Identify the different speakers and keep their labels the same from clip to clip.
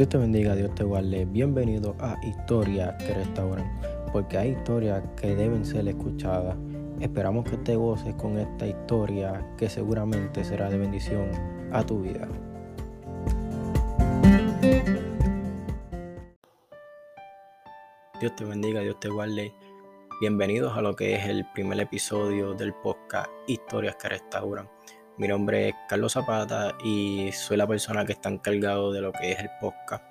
Speaker 1: Dios te bendiga, Dios te guarde. Bienvenido a Historias que Restauran, porque hay historias que deben ser escuchadas. Esperamos que te goces con esta historia que seguramente será de bendición a tu vida. Dios te bendiga, Dios te guarde. Bienvenidos a lo que es el primer episodio del podcast Historias que Restauran. Mi nombre es Carlos Zapata y soy la persona que está encargado de lo que es el podcast,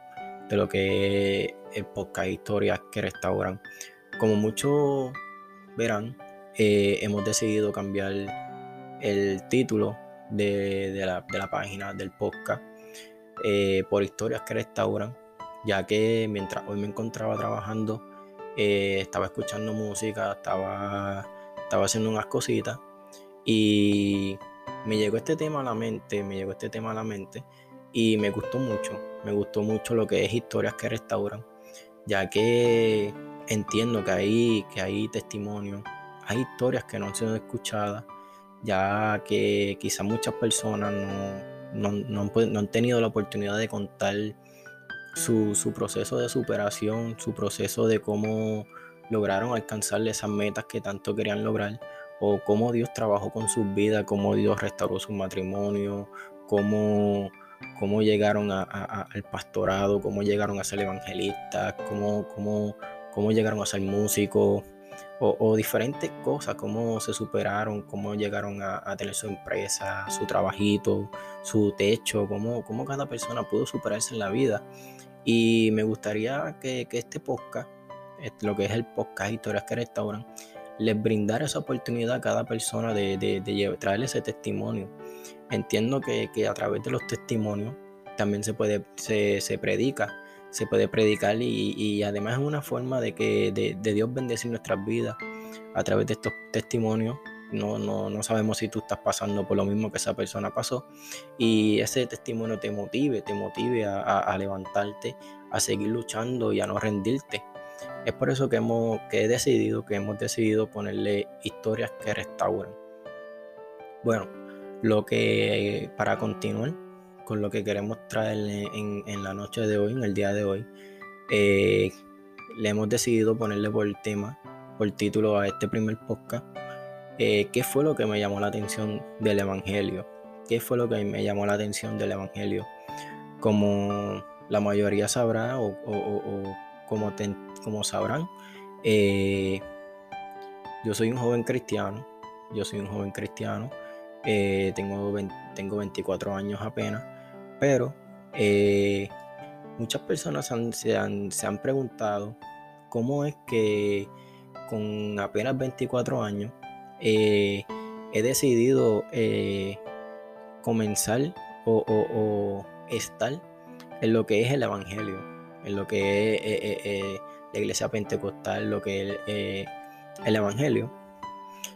Speaker 1: de lo que es el podcast Historias que Restauran. Como muchos verán, eh, hemos decidido cambiar el título de, la, página del podcast eh, por Historias que Restauran, ya que mientras hoy me encontraba trabajando, eh, estaba escuchando música, estaba, estaba haciendo unas cositas y me llegó este tema a la mente, me llegó este tema a la mente y me gustó mucho, me gustó mucho lo que es historias que restauran, ya que entiendo que hay, que hay testimonios, hay historias que no han sido escuchadas, ya que quizás muchas personas no, no, han, tenido la oportunidad de contar su, su, proceso de superación, su proceso de cómo lograron alcanzar esas metas que tanto querían lograr o cómo Dios trabajó con sus vidas, cómo Dios restauró su matrimonio, cómo, cómo llegaron al pastorado, cómo llegaron a ser evangelistas, cómo, cómo, cómo llegaron a ser músicos, o, diferentes cosas, cómo se superaron, cómo llegaron a, tener su empresa, su trabajito, su techo, cómo, cómo, cada persona pudo superarse en la vida. Y me gustaría que, que este podcast, lo que es el podcast Historias que Restauran, les brindar esa oportunidad a cada persona de, de, traerle ese testimonio. Entiendo que, a través de los testimonios también se puede, se, predica, se puede predicar y, además es una forma de que de, Dios bendecir nuestras vidas a través de estos testimonios. No, no, sabemos si tú estás pasando por lo mismo que esa persona pasó y ese testimonio te motive, te motive a levantarte, a seguir luchando y a no rendirte. Es por eso que, hemos, que he decidido, que hemos decidido ponerle historias que restauran. Bueno, lo que para continuar con lo que queremos traerle en, la noche de hoy, en el día de hoy, eh, le hemos decidido ponerle por tema, por título a este primer podcast, eh, ¿qué fue lo que me llamó la atención del Evangelio? ¿Qué fue lo que me llamó la atención del Evangelio? Como la mayoría sabrá o, como, sabrán, eh, yo soy un joven cristiano, yo soy un joven cristiano, eh, tengo, tengo 24 años apenas, pero eh, muchas personas se, han, se, han, preguntado cómo es que con apenas 24 años he decidido comenzar o estar en lo que es el Evangelio en lo que es eh, eh, eh, la iglesia pentecostal, lo que es el Evangelio.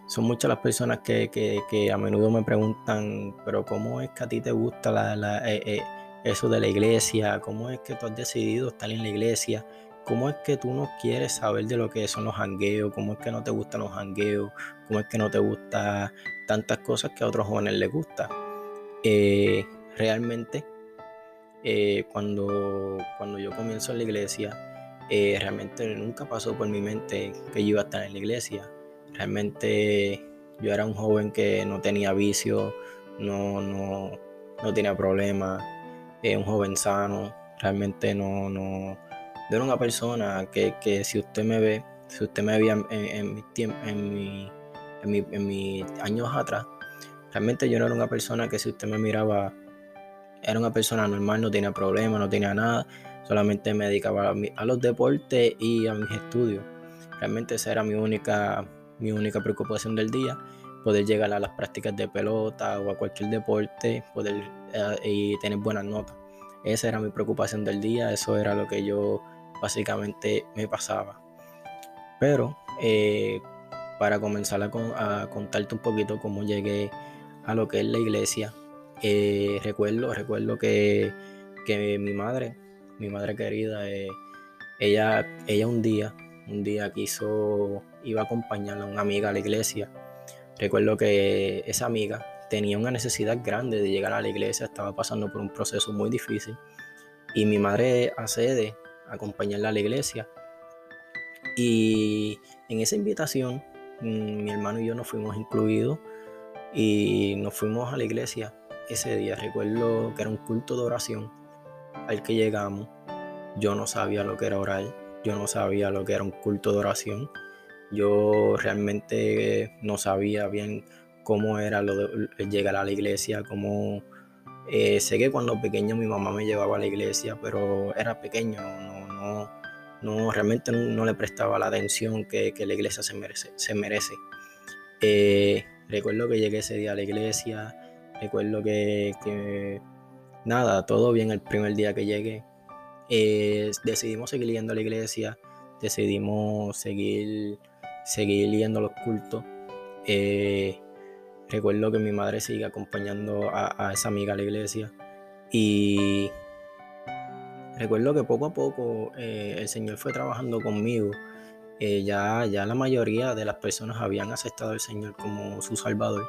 Speaker 1: Son muchas las personas que, a menudo me preguntan, pero ¿cómo es que a ti te gusta eso de la iglesia? ¿Cómo es que tú has decidido estar en la iglesia? ¿Cómo es que tú no quieres saber de lo que son los jangueos? ¿Cómo es que no te gustan los jangueos? ¿Cómo es que no te gustan tantas cosas que a otros jóvenes les gusta? realmente eh, cuando, cuando yo comienzo en la iglesia, eh, realmente nunca pasó por mi mente que yo iba a estar en la iglesia. Realmente yo era un joven que no tenía vicio, no, no, no tenía problemas, eh, un joven sano. Realmente no, no, yo era una persona que, que si usted me ve, si usted me veía en, en, mi, en, mi, en, mi, en mis años atrás, realmente yo no era una persona que si usted me miraba era una persona normal, no tenía problemas, no tenía nada, solamente me dedicaba a, los deportes y a mis estudios. Realmente esa era mi única, mi única preocupación del día, poder llegar a las prácticas de pelota o a cualquier deporte poder, eh, y tener buenas notas. Esa era mi preocupación del día, eso era lo que yo básicamente me pasaba. Pero eh, para comenzar a contarte un poquito cómo llegué a lo que es la iglesia, eh, recuerdo, recuerdo que, mi madre, mi madre querida, eh, ella, ella un día, un día quiso, iba a acompañar a una amiga a la iglesia. Recuerdo que esa amiga tenía una necesidad grande de llegar a la iglesia, estaba pasando por un proceso muy difícil. Y mi madre accede a acompañarla a la iglesia. Y en esa invitación, mm, mi hermano y yo nos fuimos incluidos y nos fuimos a la iglesia ese día. Recuerdo que era un culto de oración al que llegamos. Yo no sabía lo que era orar, yo no sabía lo que era un culto de oración. Yo realmente no sabía bien cómo era llegar a la iglesia, cómo eh, sé que cuando pequeño mi mamá me llevaba a la iglesia, pero era pequeño, no, no, no realmente no, le prestaba la atención que, la iglesia se merece. Se merece. Eh, recuerdo que llegué ese día a la iglesia, recuerdo que, nada, todo bien el primer día que llegué. Eh, decidimos seguir yendo a la iglesia, decidimos seguir, seguir yendo a los cultos. Recuerdo que mi madre sigue acompañando a, esa amiga a la iglesia y recuerdo que poco a poco eh, el Señor fue trabajando conmigo. Eh, ya, ya la mayoría de las personas habían aceptado al Señor como su Salvador,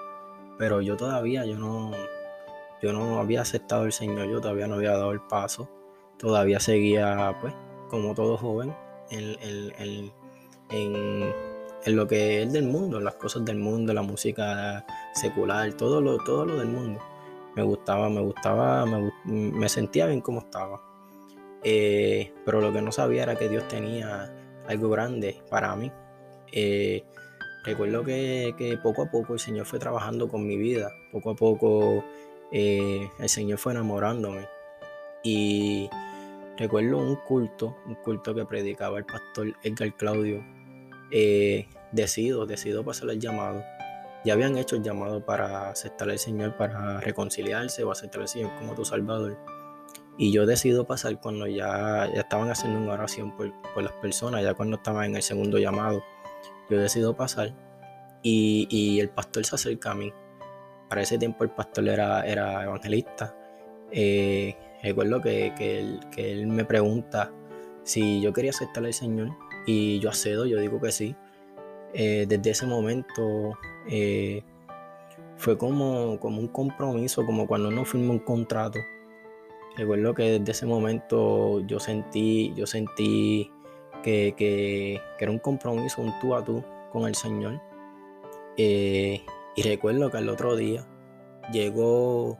Speaker 1: pero yo todavía, yo no, yo no había aceptado al Señor, yo todavía no había dado el paso, todavía seguía, pues, como todo joven, en, en, en lo que es del mundo, las cosas del mundo, la música secular, todo lo, todo lo del mundo. Me gustaba, me gustaba, me, sentía bien como estaba. Eh, pero lo que no sabía era que Dios tenía algo grande para mí. Eh, recuerdo que, poco a poco el Señor fue trabajando con mi vida, poco a poco eh, el Señor fue enamorándome. Y recuerdo un culto, un culto que predicaba el pastor Edgar Claudio eh, decido, decido pasar el llamado. Ya habían hecho el llamado para aceptar al Señor, para reconciliarse o aceptar al Señor como tu Salvador. Y yo decido pasar cuando ya, ya estaban haciendo una oración por, las personas, ya cuando estaban en el segundo llamado. Yo decido pasar y, el pastor se acerca a mí. Para ese tiempo el pastor era, era evangelista. Eh, recuerdo que, él, que él me pregunta si yo quería aceptar al Señor y yo accedo, yo digo que sí. Eh, desde ese momento eh, fue como, como un compromiso, como cuando uno firma un contrato. Recuerdo que desde ese momento yo sentí, yo sentí que, era un compromiso, un tú a tú con el Señor. Eh, y recuerdo que el otro día llegó,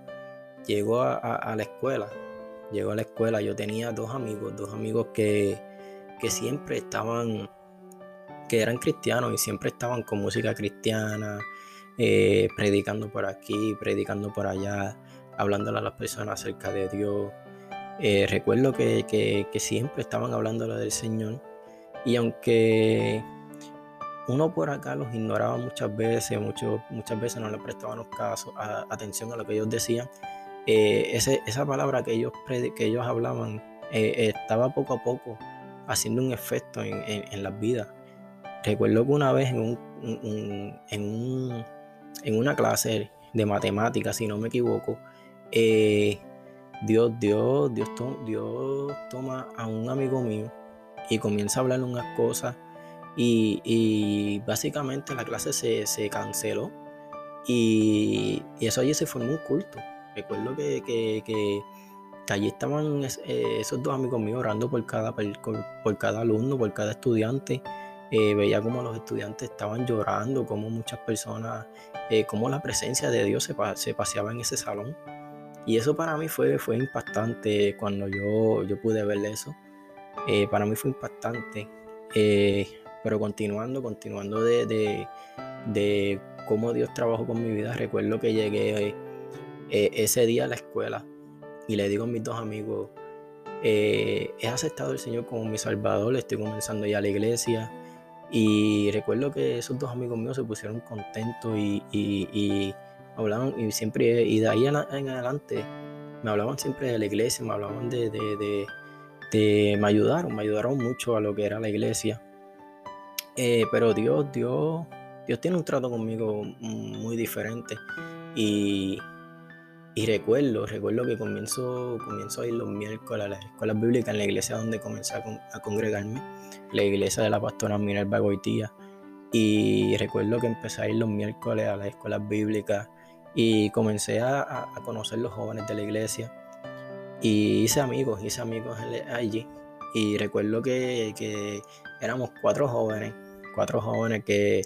Speaker 1: llegó a, la escuela. Llegó a la escuela, yo tenía dos amigos, dos amigos que, que siempre estaban, que eran cristianos y siempre estaban con música cristiana, eh, predicando por aquí, predicando por allá, hablándole a las personas acerca de Dios. Eh, recuerdo que, siempre estaban hablándole del Señor y aunque uno por acá los ignoraba muchas veces, muchas veces no le prestaban caso, atención a lo que ellos decían, eh, esa palabra que ellos, que ellos hablaban estaba poco a poco haciendo un efecto en, las vidas. Recuerdo que una vez en, en, una clase de matemáticas, si no me equivoco, eh, Dios, Dios, Dios, Dios toma a un amigo mío y comienza a hablarle unas cosas y, básicamente la clase se, canceló y, eso allí se formó un culto. Recuerdo que, que allí estaban eh, esos dos amigos míos orando por cada, por, cada alumno, por cada estudiante. Eh, veía como los estudiantes estaban llorando, como muchas personas, eh, como la presencia de Dios se, se, paseaba en ese salón. Y eso para mí fue, fue impactante cuando yo, yo pude ver eso. Para mí fue impactante. pero continuando, continuando de, de, de, cómo Dios trabajó con mi vida, recuerdo que llegué ese día a la escuela y le digo a mis dos amigos, eh, he aceptado al Señor como mi Salvador, estoy comenzando ya la iglesia. Y recuerdo que esos dos amigos míos se pusieron contentos y, hablaban, y siempre, y de ahí en, adelante, me hablaban siempre de la iglesia, me hablaban de, me ayudaron, me ayudaron mucho a lo que era la iglesia. Eh, pero Dios, Dios, Dios tiene un trato conmigo muy diferente. Y, y recuerdo, recuerdo que comienzo, comienzo a ir los miércoles a las escuelas bíblicas en la iglesia donde comencé a, congregarme, la iglesia de la pastora Minerva Goitía. Y recuerdo que empecé a ir los miércoles a las escuelas bíblicas y comencé a, a conocer los jóvenes de la iglesia. Y hice amigos, hice amigos allí. Y recuerdo que, que éramos cuatro jóvenes, cuatro jóvenes que,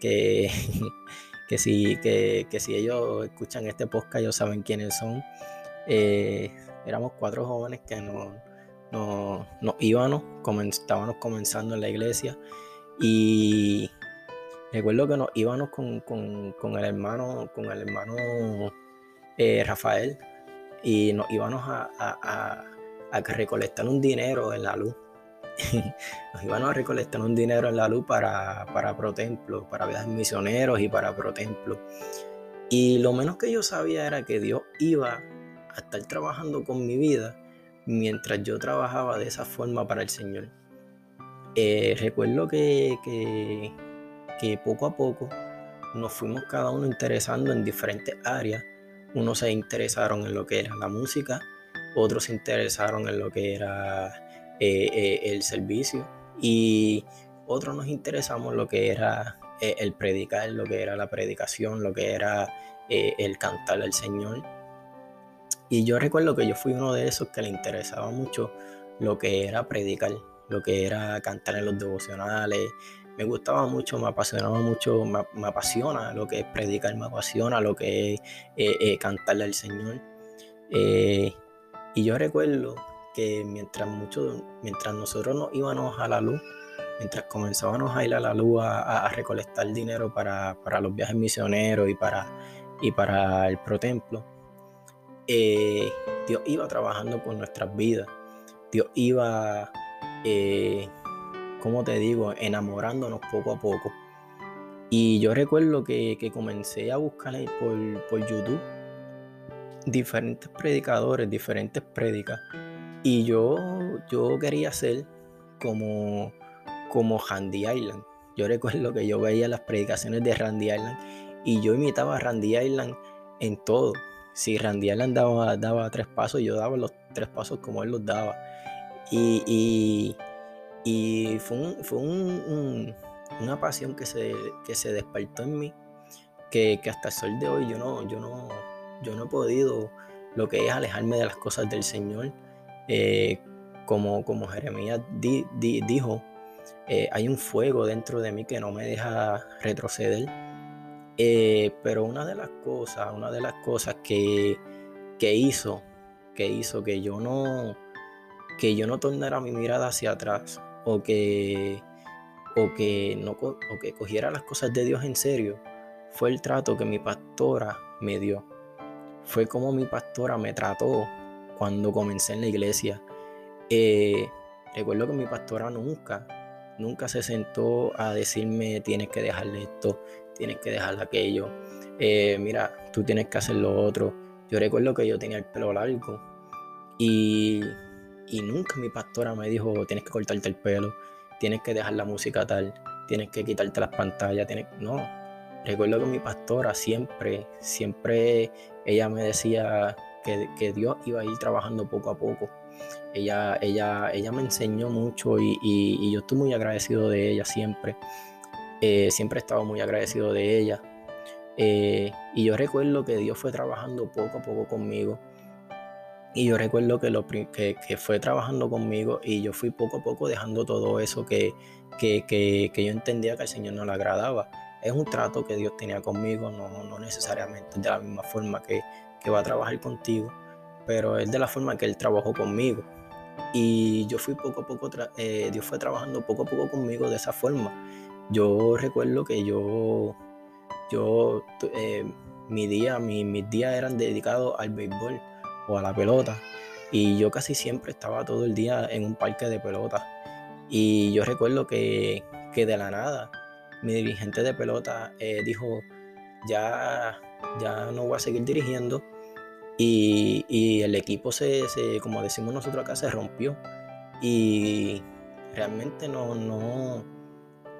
Speaker 1: que, que, si, que, si ellos escuchan este podcast, ellos saben quiénes son. Eh, éramos cuatro jóvenes que nos, nos, íbamos, estábamos comenzando en la iglesia y recuerdo que nos íbamos con, el hermano, con el hermano eh, Rafael y nos íbamos a, a, a, recolectar un dinero en la luz. nos íbamos a recolectar un dinero en la luz para, para ProTemplo, para viajes misioneros y para ProTemplo. Y lo menos que yo sabía era que Dios iba a estar trabajando con mi vida mientras yo trabajaba de esa forma para el Señor. Eh, recuerdo que, que, poco a poco nos fuimos cada uno interesando en diferentes áreas. Unos se interesaron en lo que era la música, otros se interesaron en lo que era eh, eh, el servicio y otros nos interesamos en lo que era el predicar, lo que era la predicación, lo que era el cantar al Señor. Y yo recuerdo que yo fui uno de esos que le interesaba mucho lo que era predicar, lo que era cantar en los devocionales. Me gustaba mucho, me apasionaba mucho, me, apasiona lo que es predicar, me apasiona lo que es eh, eh, cantarle al Señor. Eh, y yo recuerdo que mientras, mucho, mientras nosotros nos íbamos a la luz, mientras comenzábamos a ir a la luz a, recolectar dinero para, los viajes misioneros y para, y para el protemplo, eh, Dios iba trabajando con nuestras vidas. Dios iba, como te digo, enamorándonos poco a poco. Y yo recuerdo que, comencé a buscar por, por, YouTube diferentes predicadores, diferentes prédicas. Y yo, yo quería ser como, como Randy Island. Yo recuerdo que yo veía las predicaciones de Randy Island y yo imitaba a Randy Island en todo si Randy Allen daba, daba tres pasos, yo daba los tres pasos como él los daba. Y, fue, fue una pasión que se, se despertó en mí, que, hasta el sol de hoy yo no, yo, no, yo no he podido lo que es alejarme de las cosas del Señor. Eh, como, como Jeremías dijo, eh, hay un fuego dentro de mí que no me deja retroceder eh, pero una de las cosas, una de las cosas que, hizo, que hizo que yo no, que yo no tornara mi mirada hacia atrás o que, o que, no, o que cogiera las cosas de Dios en serio, fue el trato que mi pastora me dio. Fue como mi pastora me trató cuando comencé en la iglesia. Eh, recuerdo que mi pastora nunca, nunca se sentó a decirme tienes que dejarle esto, tienes que dejar aquello, eh, mira, tú tienes que hacer lo otro. Yo recuerdo que yo tenía el pelo largo y, nunca mi pastora me dijo, tienes que cortarte el pelo, tienes que dejar la música tal, tienes que quitarte las pantallas, tienes... No, recuerdo que mi pastora siempre, siempre ella me decía que, Dios iba a ir trabajando poco a poco. Ella, ella, ella me enseñó mucho y, y yo estoy muy agradecido de ella siempre. Eh, siempre he estado muy agradecido de ella. Eh, y yo recuerdo que Dios fue trabajando poco a poco conmigo. Y yo recuerdo que, lo, que, fue trabajando conmigo y yo fui poco a poco dejando todo eso que, que, yo entendía que al Señor no le agradaba. Es un trato que Dios tenía conmigo, no, no necesariamente de la misma forma que, va a trabajar contigo, pero es de la forma que Él trabajó conmigo. Y yo fui poco a poco, eh, Dios fue trabajando poco a poco conmigo de esa forma. Yo recuerdo que yo, yo, eh, mi día, mis días eran dedicados al béisbol a la pelota. Y yo casi siempre estaba todo el día en un parque de pelota. Y yo recuerdo que, de la nada mi dirigente de pelota eh, dijo, ya, ya no voy a seguir dirigiendo. Y, el equipo se, como decimos nosotros acá, se rompió. Y realmente no, no,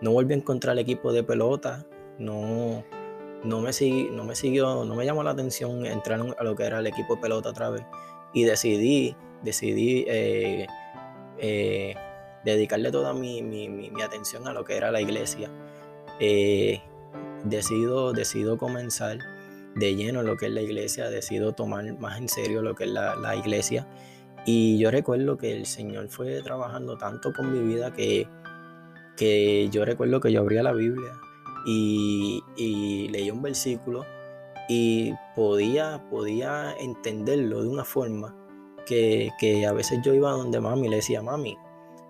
Speaker 1: no volví a encontrar el equipo de pelota, no, no, me, no me siguió, no me llamó la atención entrar a lo que era el equipo de pelota otra vez. Y decidí, decidí eh, eh, dedicarle toda mi, atención a lo que era la iglesia. Eh, decido, decido comenzar de lleno lo que es la iglesia, decido tomar más en serio lo que es la, iglesia Y yo recuerdo que el Señor fue trabajando tanto con mi vida que, que yo recuerdo que yo abría la Biblia y, y un versículo y podía, podía entenderlo de una forma que, a veces yo iba donde mami y le decía, mami,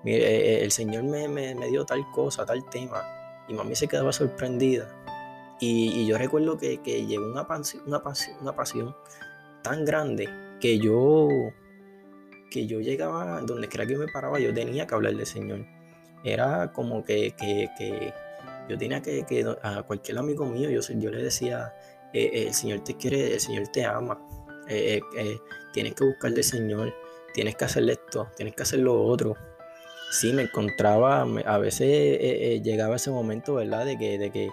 Speaker 1: eh, eh, el Señor me, me, dio tal cosa, tal tema, y mami se quedaba sorprendida. Y, yo recuerdo que, llegó una, una, una pasión tan grande que yo, que yo llegaba, donde quiera que me paraba, yo tenía que hablar del Señor. Era como que, yo tenía que, a cualquier amigo mío, yo, yo le decía, eh, el Señor te quiere, el Señor te ama. Eh, eh, tienes que buscar del Señor, tienes que hacer esto, tienes que hacer lo otro. Sí, me encontraba, a veces llegaba ese momento, ¿verdad? De que, de, que,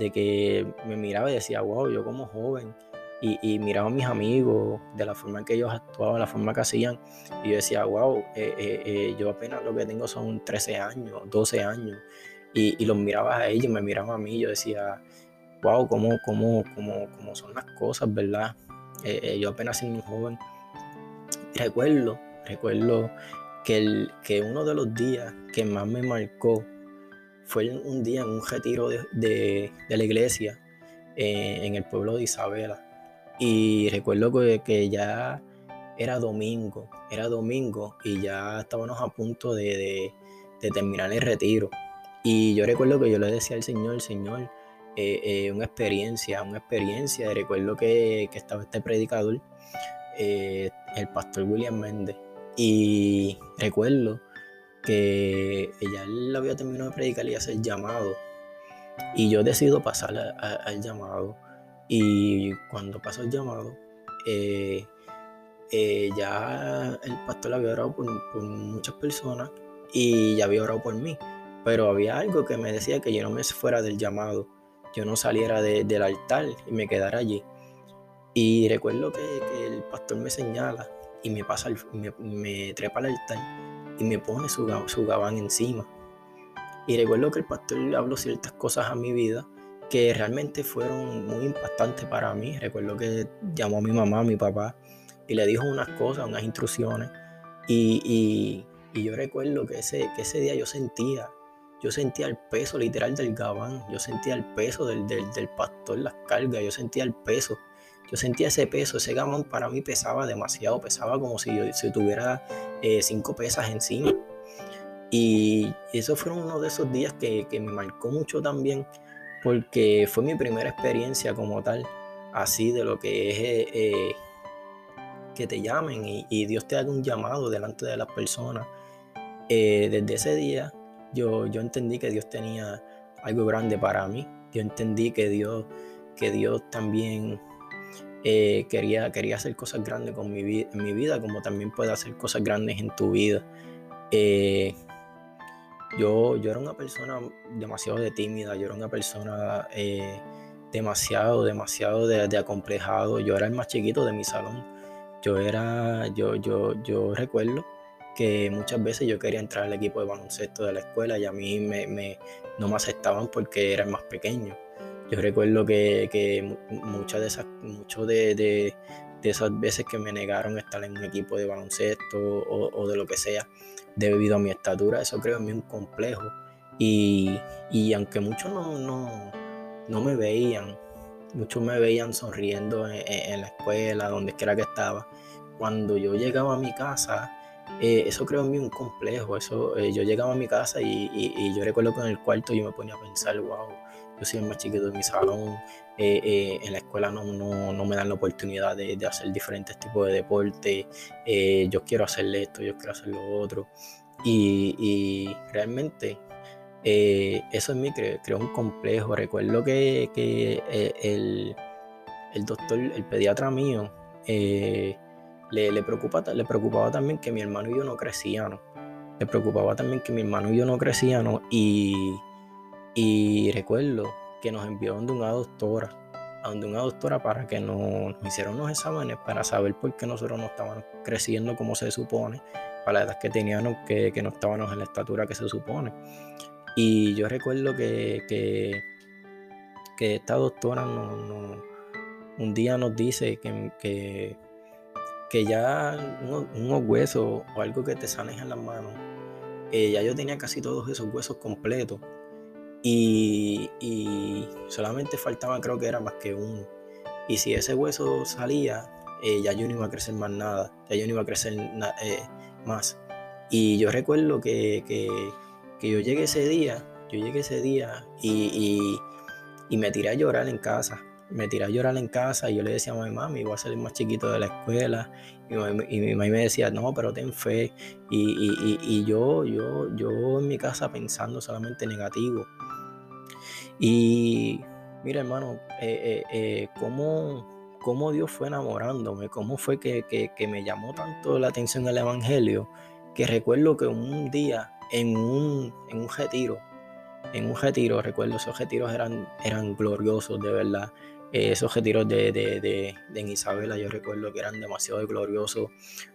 Speaker 1: de que me miraba y decía, wow, yo como joven, y, miraba a mis amigos de la forma en que ellos actuaban, la forma que hacían, y yo decía, wow, yo apenas lo que tengo son 13 años, 12 años, y, los miraba a ellos, me miraba a mí, yo decía, wow, cómo, cómo, cómo, cómo son las cosas, ¿verdad? Eh, eh, yo apenas siendo un joven. Recuerdo, recuerdo que, el, que uno de los días que más me marcó fue un día en un retiro de, la iglesia eh, en el pueblo de Isabela. Y recuerdo que, ya era domingo, era domingo y ya estábamos a punto de, de terminar el retiro. Y yo recuerdo que yo le decía al Señor, Señor, eh, eh, una experiencia, una experiencia. Recuerdo que, estaba este predicador, eh, el pastor William Méndez, y recuerdo que ella él había terminado de predicar y hacer llamado. Y yo decido pasar al llamado. Y cuando pasó el llamado, ya el pastor había orado por, muchas personas y ya había orado por mí. Pero había algo que me decía que yo no me fuera del llamado yo no saliera del altar y me quedara allí. Y recuerdo que, el pastor me señala y me pasa, me, trepa al altar y me pone su, su gabán encima. Y recuerdo que el pastor habló ciertas cosas a mi vida que realmente fueron muy impactantes para mí. Recuerdo que llamó a mi mamá, a mi papá, y le dijo unas cosas, unas instrucciones. Y, y, yo recuerdo que ese, que ese día yo sentía yo sentía el peso literal del gabán, yo sentía el peso del, del, pastor, las cargas, yo sentía el peso, yo sentía ese peso, ese gabán para mí pesaba demasiado, pesaba como si yo si tuviera eh, cinco pesas encima. Y eso fue uno de esos días que, me marcó mucho también, porque fue mi primera experiencia como tal, así de lo que es eh, eh, que te llamen y, Dios te haga un llamado delante de las personas. desde ese día yo, yo entendí que Dios tenía algo grande para mí. Yo entendí que Dios, que Dios también eh, quería, quería hacer cosas grandes con mi, en mi vida, como también puede hacer cosas grandes en tu vida. Eh, yo, yo era una persona demasiado de tímida, yo era una persona eh, demasiado, demasiado de, de, acomplejado. Yo era el más chiquito de mi salón. Yo era, yo, yo, yo recuerdo que muchas veces yo quería entrar al equipo de baloncesto de la escuela y a mí me, no me aceptaban porque era más pequeño. Yo recuerdo que, muchas de esas, mucho de, esas veces que me negaron estar en un equipo de baloncesto o, de lo que sea, debido a mi estatura, eso creo en mí un complejo. Y, aunque muchos no, no, me veían, muchos me veían sonriendo en, en la escuela, donde quiera que estaba, cuando yo llegaba a mi casa, eh, eso creó en mí un complejo. Eso, eh, yo llegaba a mi casa y, yo recuerdo que en el cuarto yo me ponía a pensar, wow, yo soy el más chiquito de mi salón, eh, en la escuela no, no, me dan la oportunidad de, hacer diferentes tipos de deporte, yo quiero hacer esto, yo quiero hacer lo otro. Y, realmente eso en mí creó, un complejo. Recuerdo que, el, el, doctor, el pediatra mío, le, preocupa, le preocupaba también que mi hermano y yo no crecíamos. Le preocupaba también que mi hermano y yo no crecíamos. Y, y recuerdo que nos envió donde una doctora, a una doctora para que nos, hicieran unos exámenes para saber por qué nosotros no estábamos creciendo como se supone, para la edad que teníamos, que, no estábamos en la estatura que se supone. Y yo recuerdo que, que, esta doctora no, un día nos dice que, que ya unos, huesos o algo que te sanes en las manos, eh, ya yo tenía casi todos esos huesos completos y, solamente faltaba creo que era más que uno. Y si ese hueso salía, eh, ya yo no iba a crecer más nada, ya yo no iba a crecer eh, más. Y yo recuerdo que, yo llegué ese día, yo llegué ese día y, y me tiré a llorar en casa me tiré a llorar en casa y yo le decía a mi mamá, voy a el más chiquito de la escuela. Y, mi mamá me decía, no, pero ten fe. Y, yo, yo, yo en mi casa pensando solamente negativo. Y mira, hermano, eh, eh, eh, cómo, Dios fue enamorándome, cómo fue que, que, me llamó tanto la atención el Evangelio, que recuerdo que un día en un, en un retiro, en un retiro, recuerdo, esos retiros eran, eran gloriosos, de verdad. Eh, esos retiros de, de, en Isabela, yo recuerdo que eran demasiado gloriosos.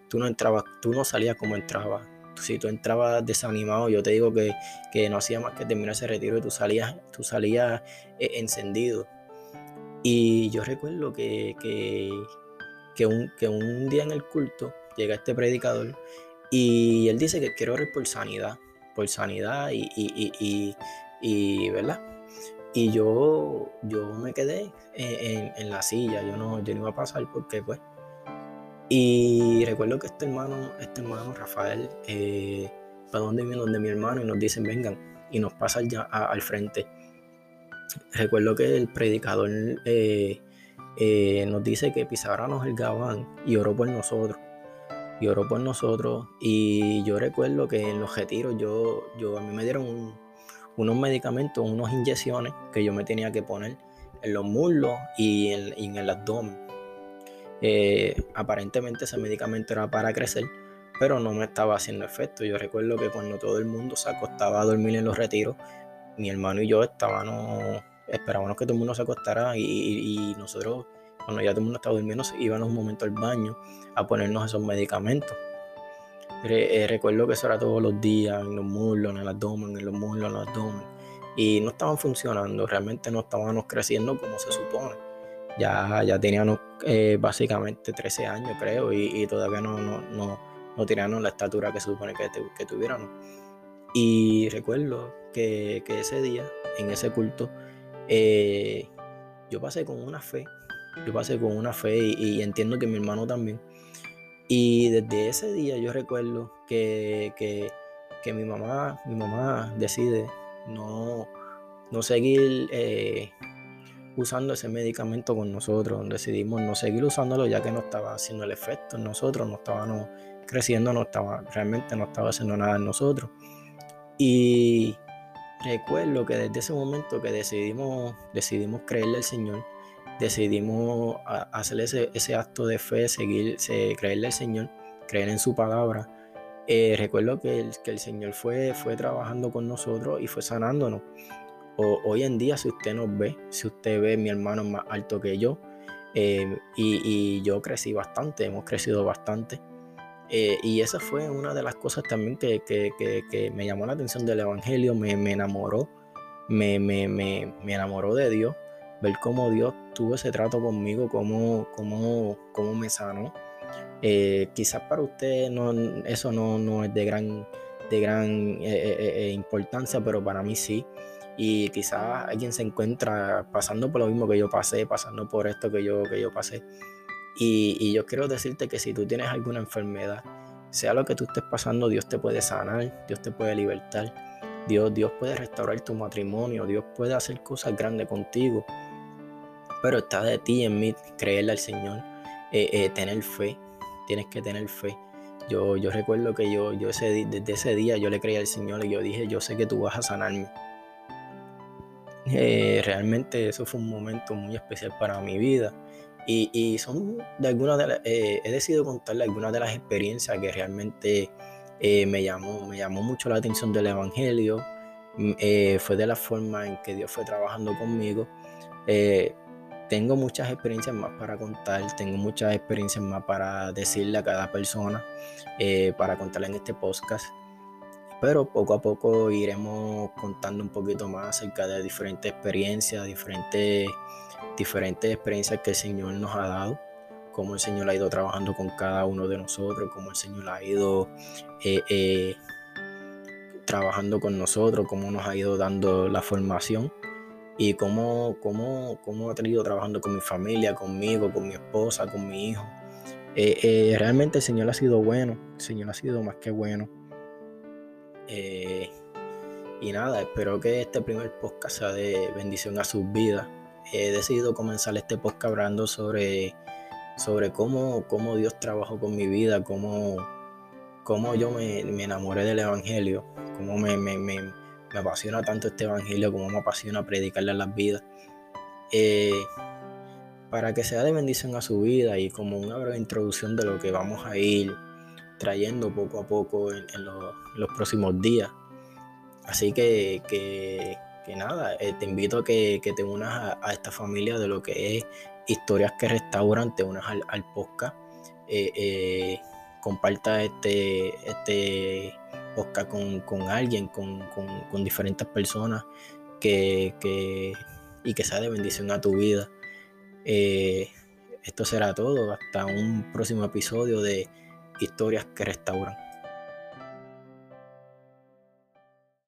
Speaker 1: Tú no entrabas, tú no salías como entrabas. Si tú entrabas desanimado, yo te digo que, no hacía más que terminar ese retiro y tú salías, tú salías eh, encendido. Y yo recuerdo que, que, un, que un día en el culto llega este predicador y él dice que quiero orar por sanidad, por sanidad y, y, y, y ¿verdad? Y yo, yo me quedé en, la silla, yo no, yo no iba a pasar porque pues. Y recuerdo que este hermano, este hermano Rafael, eh, va donde, donde mi hermano y nos dicen vengan y nos pasan ya al frente. Recuerdo que el predicador eh, eh, nos dice que pisáramos el gabán y oró por nosotros. Y oró por nosotros. Y yo recuerdo que en los retiros yo, yo a mí me dieron un, unos medicamentos, unas inyecciones que yo me tenía que poner en los muslos y en, el abdomen. Eh, aparentemente ese medicamento era para crecer, pero no me estaba haciendo efecto. Yo recuerdo que cuando todo el mundo se acostaba a dormir en los retiros, mi hermano y yo estábamos, esperábamos que todo el mundo se acostara y, nosotros, cuando ya todo el mundo estaba durmiendo, íbamos un momento al baño a ponernos esos medicamentos. Eh, recuerdo que eso era todos los días, en los muslos, en el abdomen, en los muslos, en el abdomen. Y no estaban funcionando, realmente no estábamos creciendo como se supone. Ya, ya teníamos eh, básicamente 13 años, creo, y, todavía no, no, no, no, teníamos la estatura que se supone que, que tuviéramos. Y recuerdo que, que, ese día, en ese culto, eh, yo pasé con una fe, yo pasé con una fe y entiendo que mi hermano también y desde ese día yo recuerdo que, mi mamá, mi mamá decide no, no seguir eh, usando ese medicamento con nosotros. Decidimos no seguir usándolo ya que no estaba haciendo el efecto en nosotros, no estábamos creciendo, no estaba, realmente no estaba haciendo nada en nosotros. Y recuerdo que desde ese momento que decidimos, decidimos creerle al Señor, decidimos hacer ese, acto de fe, seguir, creerle al Señor, creer en su palabra. Eh, recuerdo que el, Señor fue, trabajando con nosotros y fue sanándonos. hoy en día, si usted nos ve, si usted ve mi hermano más alto que yo, eh, y, yo crecí bastante, hemos crecido bastante. Eh, y esa fue una de las cosas también que, me llamó la atención del Evangelio, me, enamoró, me, me, enamoró de Dios ver cómo Dios tuvo ese trato conmigo, cómo, cómo, cómo me sanó. Eh, quizás para usted no, eso no, es de gran, de gran eh, eh, importancia, pero para mí sí. Y quizás alguien se encuentra pasando por lo mismo que yo pasé, pasando por esto que yo, que yo pasé. Y, y yo quiero decirte que si tú tienes alguna enfermedad, sea lo que tú estés pasando, Dios te puede sanar, Dios te puede libertar. Dios, Dios puede restaurar tu matrimonio, Dios puede hacer cosas grandes contigo pero está de ti en mí creerle al Señor, eh, eh, tener fe, tienes que tener fe. Yo, yo recuerdo que yo, yo ese, desde ese día yo le creí al Señor y yo dije, yo sé que tú vas a sanarme. Eh, realmente eso fue un momento muy especial para mi vida. Y, son de algunas de he decidido contarle algunas de las experiencias que realmente me, llamó, me llamó mucho la atención del Evangelio. Mm, fue de la forma en que Dios fue trabajando conmigo tengo muchas experiencias más para contar, tengo muchas experiencias más para decirle a cada persona, eh, para contarle en este podcast. Pero poco a poco iremos contando un poquito más acerca de diferentes experiencias, diferentes, diferentes experiencias que el Señor nos ha dado, cómo el Señor ha ido trabajando con cada uno de nosotros, cómo el Señor ha ido eh, eh, trabajando con nosotros, cómo nos ha ido dando la formación y cómo, cómo, cómo ha tenido trabajando con mi familia, conmigo, con mi esposa, con mi hijo. Eh, realmente el Señor ha sido bueno, el Señor ha sido más que bueno. y nada, espero que este primer podcast sea de bendición a sus vidas. He decidido comenzar este podcast hablando sobre, sobre cómo, cómo Dios trabajó con mi vida, cómo, cómo yo me, enamoré del Evangelio, cómo me, me, apasiona tanto este Evangelio, cómo me apasiona predicarle a las vidas. Eh, para que sea de bendición a su vida y como una breve introducción de lo que vamos a ir trayendo poco a poco en, los, próximos días. Así que, que, nada, eh, te invito a que, te unas a, esta familia de lo que es historias que restauran, te unas al, podcast. Eh, comparta este, este podcast con, alguien, con, diferentes personas que, y que sea de bendición a tu vida. Eh, esto será todo. Hasta un próximo episodio de Historias que Restauran.